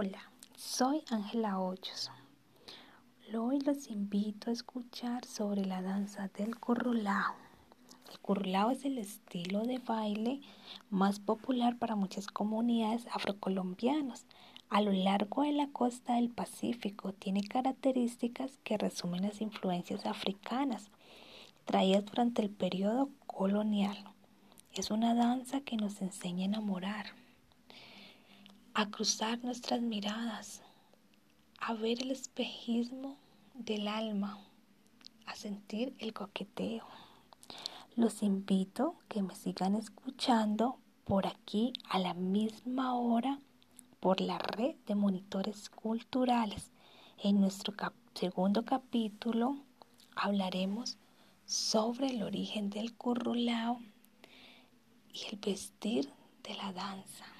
Hola, soy Ángela Hoyos. Hoy los invito a escuchar sobre la danza del currulao. El currulao es el estilo de baile más popular para muchas comunidades afrocolombianas a lo largo de la costa del Pacífico. Tiene características que resumen las influencias africanas traídas durante el periodo colonial. Es una danza que nos enseña a enamorar a cruzar nuestras miradas, a ver el espejismo del alma, a sentir el coqueteo. Los invito que me sigan escuchando por aquí a la misma hora por la red de monitores culturales. En nuestro segundo capítulo hablaremos sobre el origen del currulao y el vestir de la danza.